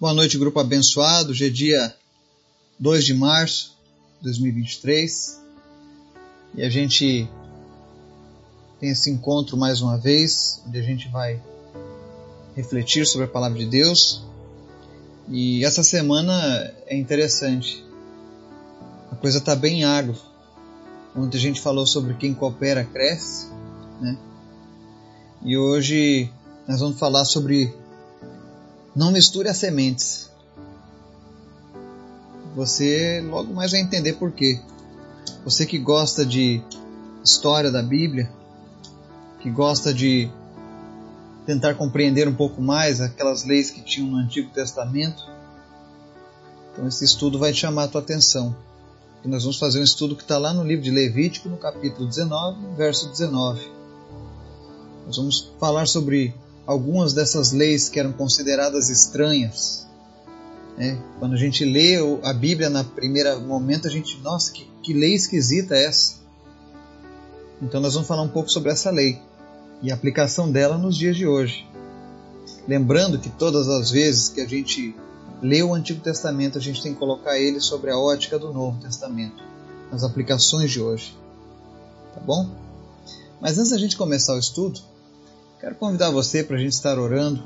Boa noite, grupo abençoado. Hoje é dia 2 de março de 2023 e a gente tem esse encontro mais uma vez, onde a gente vai refletir sobre a palavra de Deus. E essa semana é interessante, a coisa está bem árdua. Ontem a gente falou sobre quem coopera cresce, né? E hoje nós vamos falar sobre não misture as sementes. Você logo mais vai entender por quê. Você que gosta de história da Bíblia, que gosta de tentar compreender um pouco mais aquelas leis que tinham no Antigo Testamento, então esse estudo vai chamar a tua atenção. E nós vamos fazer um estudo que está lá no livro de Levítico, no capítulo 19, verso 19. Nós vamos falar sobre algumas dessas leis que eram consideradas estranhas. Né? Quando a gente lê a Bíblia na primeira momento, a gente, nossa, que, que lei esquisita é essa? Então nós vamos falar um pouco sobre essa lei e a aplicação dela nos dias de hoje. Lembrando que todas as vezes que a gente lê o Antigo Testamento, a gente tem que colocar ele sobre a ótica do Novo Testamento, nas aplicações de hoje. Tá bom? Mas antes da gente começar o estudo, Quero convidar você para a gente estar orando,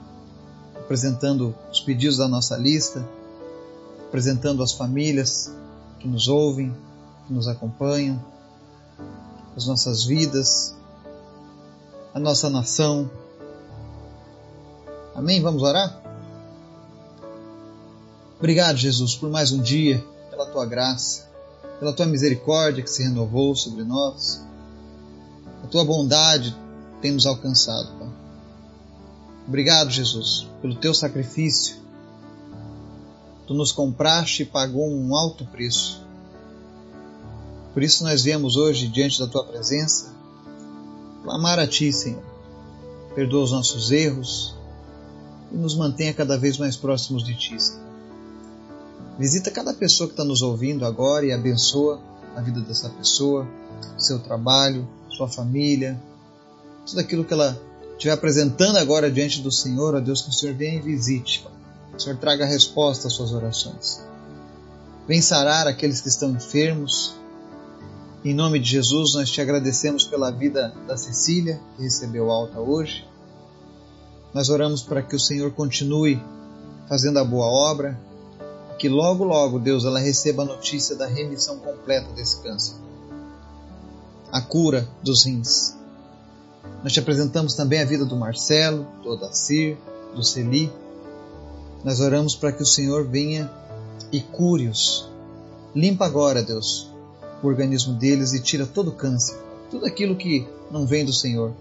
apresentando os pedidos da nossa lista, apresentando as famílias que nos ouvem, que nos acompanham, as nossas vidas, a nossa nação. Amém? Vamos orar? Obrigado, Jesus, por mais um dia, pela tua graça, pela tua misericórdia que se renovou sobre nós, a tua bondade tem nos alcançado. Obrigado, Jesus, pelo teu sacrifício. Tu nos compraste e pagou um alto preço. Por isso nós viemos hoje diante da tua presença clamar a ti, Senhor. Perdoa os nossos erros e nos mantenha cada vez mais próximos de ti, Senhor. Visita cada pessoa que está nos ouvindo agora e abençoa a vida dessa pessoa, seu trabalho, sua família, tudo aquilo que ela estiver apresentando agora diante do Senhor, ó Deus, que o Senhor venha e visite, que o Senhor traga resposta às suas orações. Vem sarar aqueles que estão enfermos. Em nome de Jesus, nós te agradecemos pela vida da Cecília, que recebeu alta hoje. Nós oramos para que o Senhor continue fazendo a boa obra, que logo, logo, Deus, ela receba a notícia da remissão completa desse câncer, a cura dos rins, nós te apresentamos também a vida do Marcelo, do Odacir, do Celi. Nós oramos para que o Senhor venha e cure-os. Limpa agora, Deus, o organismo deles e tira todo o câncer, tudo aquilo que não vem do Senhor.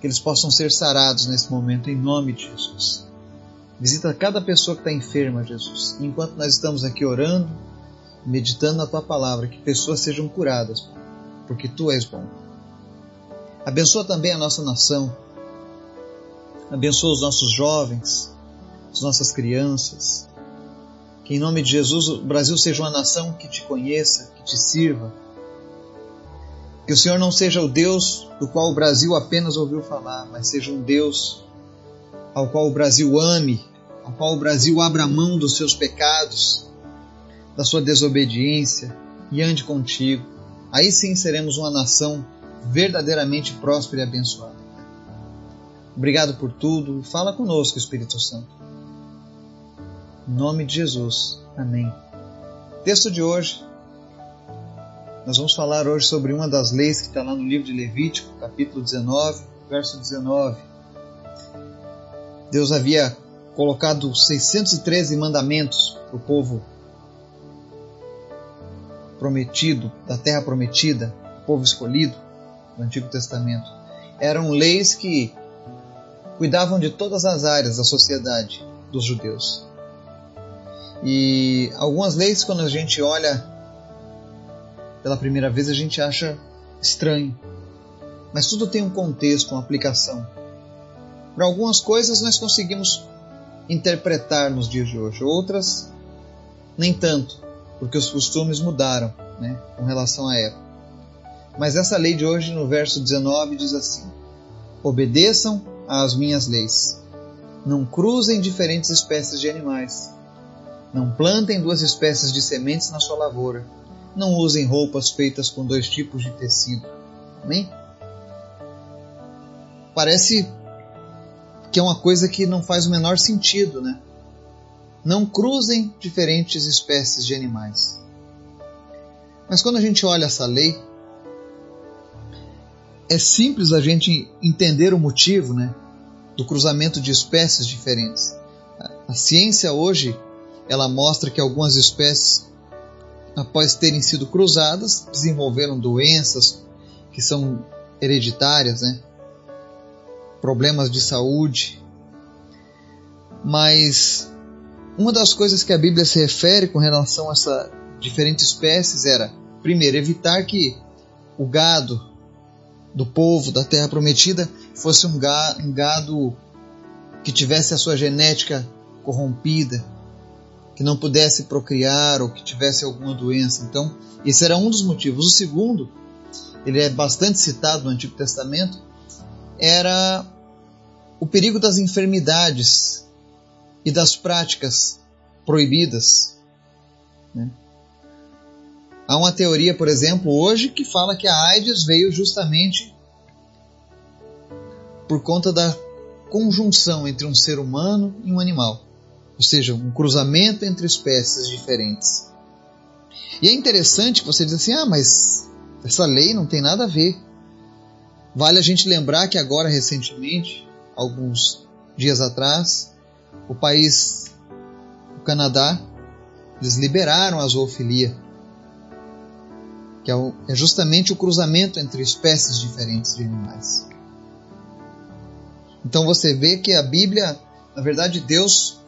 Que eles possam ser sarados nesse momento, em nome de Jesus. Visita cada pessoa que está enferma, Jesus. Enquanto nós estamos aqui orando, meditando na tua palavra, que pessoas sejam curadas, porque tu és bom. Abençoa também a nossa nação. Abençoa os nossos jovens, as nossas crianças. Que em nome de Jesus o Brasil seja uma nação que te conheça, que te sirva. Que o Senhor não seja o Deus do qual o Brasil apenas ouviu falar, mas seja um Deus ao qual o Brasil ame, ao qual o Brasil abra mão dos seus pecados, da sua desobediência e ande contigo. Aí sim seremos uma nação verdadeiramente próspera e abençoada. Obrigado por tudo. Fala conosco, Espírito Santo. Em nome de Jesus. Amém. Texto de hoje. Nós vamos falar hoje sobre uma das leis que está lá no livro de Levítico, capítulo 19, verso 19. Deus havia colocado 613 mandamentos para o povo prometido, da terra prometida, povo escolhido no Antigo Testamento. Eram leis que cuidavam de todas as áreas da sociedade dos judeus. E algumas leis, quando a gente olha pela primeira vez, a gente acha estranho. Mas tudo tem um contexto, uma aplicação. Para algumas coisas nós conseguimos interpretar nos dias de hoje, outras nem tanto, porque os costumes mudaram né, com relação à época. Mas essa lei de hoje, no verso 19, diz assim: Obedeçam às minhas leis. Não cruzem diferentes espécies de animais. Não plantem duas espécies de sementes na sua lavoura. Não usem roupas feitas com dois tipos de tecido. Amém? Parece que é uma coisa que não faz o menor sentido, né? Não cruzem diferentes espécies de animais. Mas quando a gente olha essa lei, é simples a gente entender o motivo, né, do cruzamento de espécies diferentes. A ciência hoje, ela mostra que algumas espécies, após terem sido cruzadas, desenvolveram doenças que são hereditárias, né? Problemas de saúde. Mas uma das coisas que a Bíblia se refere com relação a essa diferentes espécies era, primeiro, evitar que o gado do povo da Terra Prometida fosse um gado que tivesse a sua genética corrompida, que não pudesse procriar ou que tivesse alguma doença. Então, esse era um dos motivos. O segundo, ele é bastante citado no Antigo Testamento, era o perigo das enfermidades e das práticas proibidas. Né? Há uma teoria, por exemplo, hoje que fala que a AIDS veio justamente por conta da conjunção entre um ser humano e um animal, ou seja, um cruzamento entre espécies diferentes. E é interessante que você diz assim: ah, mas essa lei não tem nada a ver. Vale a gente lembrar que agora, recentemente, alguns dias atrás, o país, o Canadá, eles liberaram a zoofilia que é, é justamente o cruzamento entre espécies diferentes de animais. Então você vê que a Bíblia, na verdade, Deus,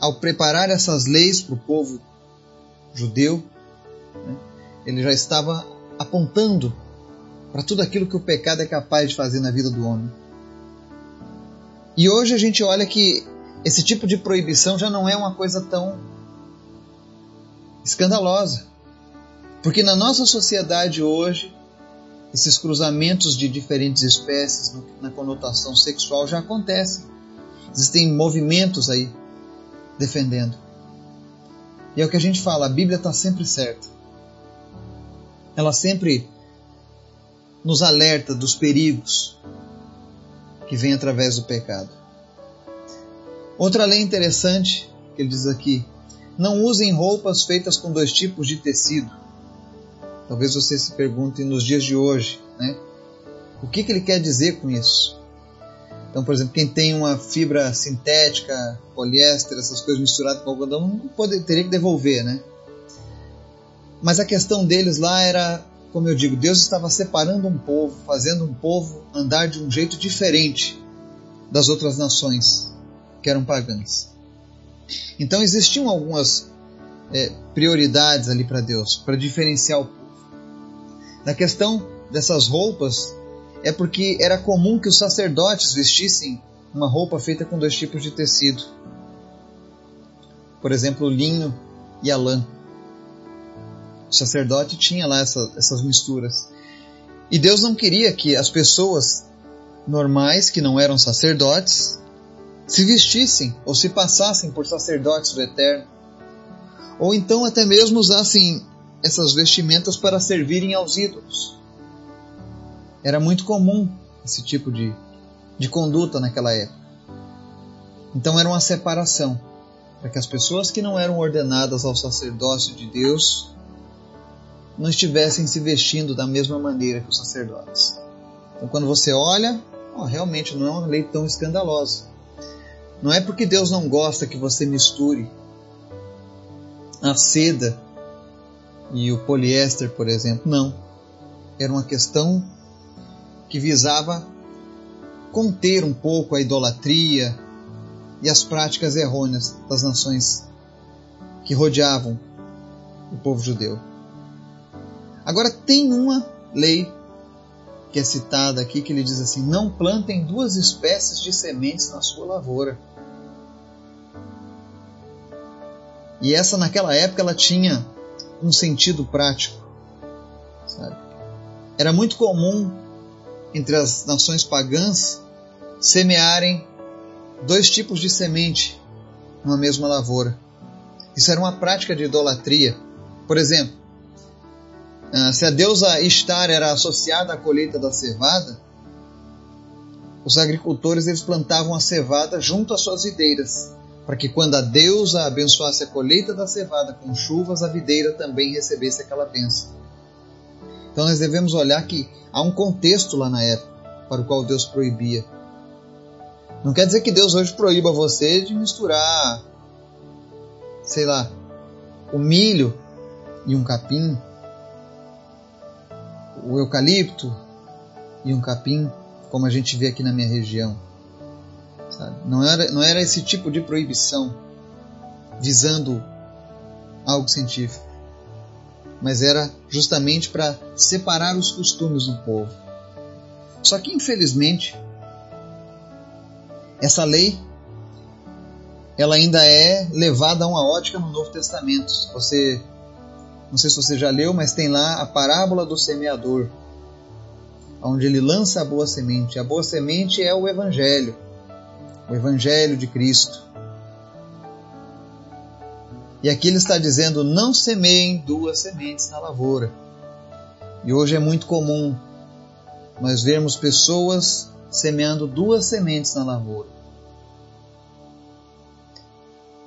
ao preparar essas leis para o povo judeu, né, ele já estava apontando para tudo aquilo que o pecado é capaz de fazer na vida do homem. E hoje a gente olha que esse tipo de proibição já não é uma coisa tão escandalosa. Porque na nossa sociedade hoje, esses cruzamentos de diferentes espécies na conotação sexual já acontecem. Existem movimentos aí defendendo. E é o que a gente fala, a Bíblia está sempre certa. Ela sempre nos alerta dos perigos que vêm através do pecado. Outra lei interessante que ele diz aqui: não usem roupas feitas com dois tipos de tecido Talvez você se pergunte nos dias de hoje, né? O que, que ele quer dizer com isso? Então, por exemplo, quem tem uma fibra sintética, poliéster, essas coisas misturadas com algodão, pode, teria que devolver, né? Mas a questão deles lá era, como eu digo, Deus estava separando um povo, fazendo um povo andar de um jeito diferente das outras nações que eram pagãs. Então existiam algumas é, prioridades ali para Deus, para diferenciar o na questão dessas roupas, é porque era comum que os sacerdotes vestissem uma roupa feita com dois tipos de tecido. Por exemplo, linho e a lã. O sacerdote tinha lá essa, essas misturas. E Deus não queria que as pessoas normais, que não eram sacerdotes, se vestissem ou se passassem por sacerdotes do Eterno. Ou então até mesmo usassem essas vestimentas para servirem aos ídolos. Era muito comum esse tipo de, de conduta naquela época. Então era uma separação para que as pessoas que não eram ordenadas ao sacerdócio de Deus não estivessem se vestindo da mesma maneira que os sacerdotes. Então quando você olha, oh, realmente não é uma lei tão escandalosa. Não é porque Deus não gosta que você misture a seda e o poliéster, por exemplo. Não. Era uma questão que visava conter um pouco a idolatria e as práticas errôneas das nações que rodeavam o povo judeu. Agora, tem uma lei que é citada aqui que ele diz assim: Não plantem duas espécies de sementes na sua lavoura. E essa, naquela época, ela tinha um sentido prático. Sabe? Era muito comum entre as nações pagãs semearem dois tipos de semente numa mesma lavoura. Isso era uma prática de idolatria. Por exemplo, ah, se a deusa Istar era associada à colheita da cevada, os agricultores eles plantavam a cevada junto às suas videiras, para que quando a deusa abençoasse a colheita da cevada com chuvas, a videira também recebesse aquela bênção. Então nós devemos olhar que há um contexto lá na época para o qual Deus proibia. Não quer dizer que Deus hoje proíba você de misturar, sei lá, o milho e um capim, o eucalipto e um capim, como a gente vê aqui na minha região. Sabe? Não, era, não era esse tipo de proibição visando algo científico, mas era justamente para separar os costumes do povo. Só que, infelizmente, essa lei ela ainda é levada a uma ótica no Novo Testamento. Você não sei se você já leu, mas tem lá a parábola do semeador, onde ele lança a boa semente. A boa semente é o evangelho, o evangelho de Cristo. E aqui ele está dizendo: não semeiem duas sementes na lavoura. E hoje é muito comum nós vermos pessoas semeando duas sementes na lavoura.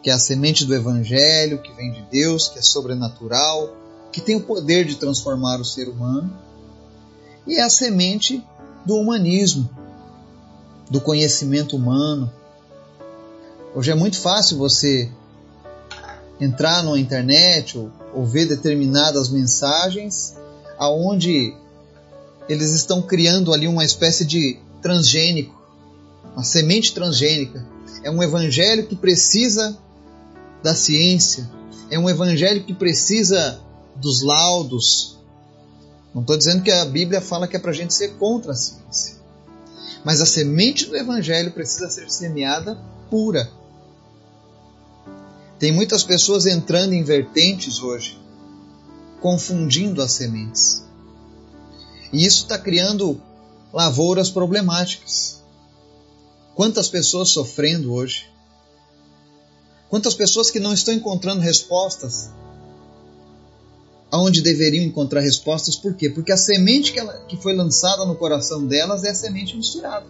Que é a semente do Evangelho, que vem de Deus, que é sobrenatural, que tem o poder de transformar o ser humano, e é a semente do humanismo, do conhecimento humano. Hoje é muito fácil você entrar na internet ou, ou ver determinadas mensagens aonde eles estão criando ali uma espécie de transgênico, uma semente transgênica. É um evangelho que precisa da ciência, é um evangelho que precisa dos laudos. Não estou dizendo que a Bíblia fala que é para a gente ser contra a ciência. Mas a semente do evangelho precisa ser semeada pura. Tem muitas pessoas entrando em vertentes hoje, confundindo as sementes. E isso está criando lavouras problemáticas. Quantas pessoas sofrendo hoje? Quantas pessoas que não estão encontrando respostas aonde deveriam encontrar respostas, por quê? Porque a semente que, ela, que foi lançada no coração delas é a semente misturada.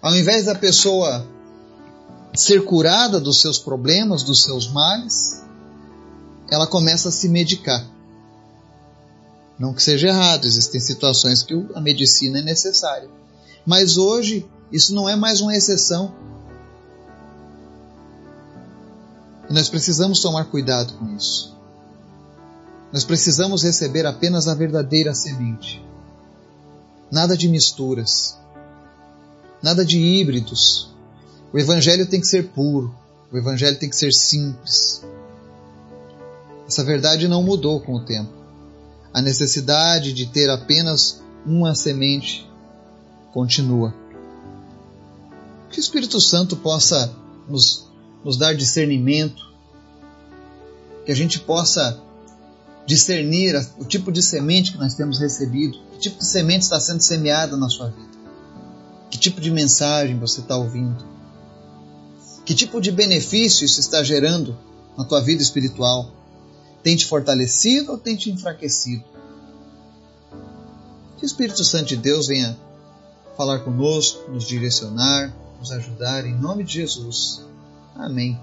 Ao invés da pessoa ser curada dos seus problemas, dos seus males, ela começa a se medicar. Não que seja errado, existem situações que a medicina é necessária. Mas hoje, isso não é mais uma exceção. E nós precisamos tomar cuidado com isso. Nós precisamos receber apenas a verdadeira semente. Nada de misturas. Nada de híbridos. O Evangelho tem que ser puro. O Evangelho tem que ser simples. Essa verdade não mudou com o tempo a necessidade de ter apenas uma semente continua. Que o Espírito Santo possa nos, nos dar discernimento, que a gente possa discernir o tipo de semente que nós temos recebido, que tipo de semente está sendo semeada na sua vida, que tipo de mensagem você está ouvindo, que tipo de benefício isso está gerando na tua vida espiritual tem te fortalecido ou tem te enfraquecido? Que o Espírito Santo de Deus venha falar conosco, nos direcionar, nos ajudar, em nome de Jesus. Amém.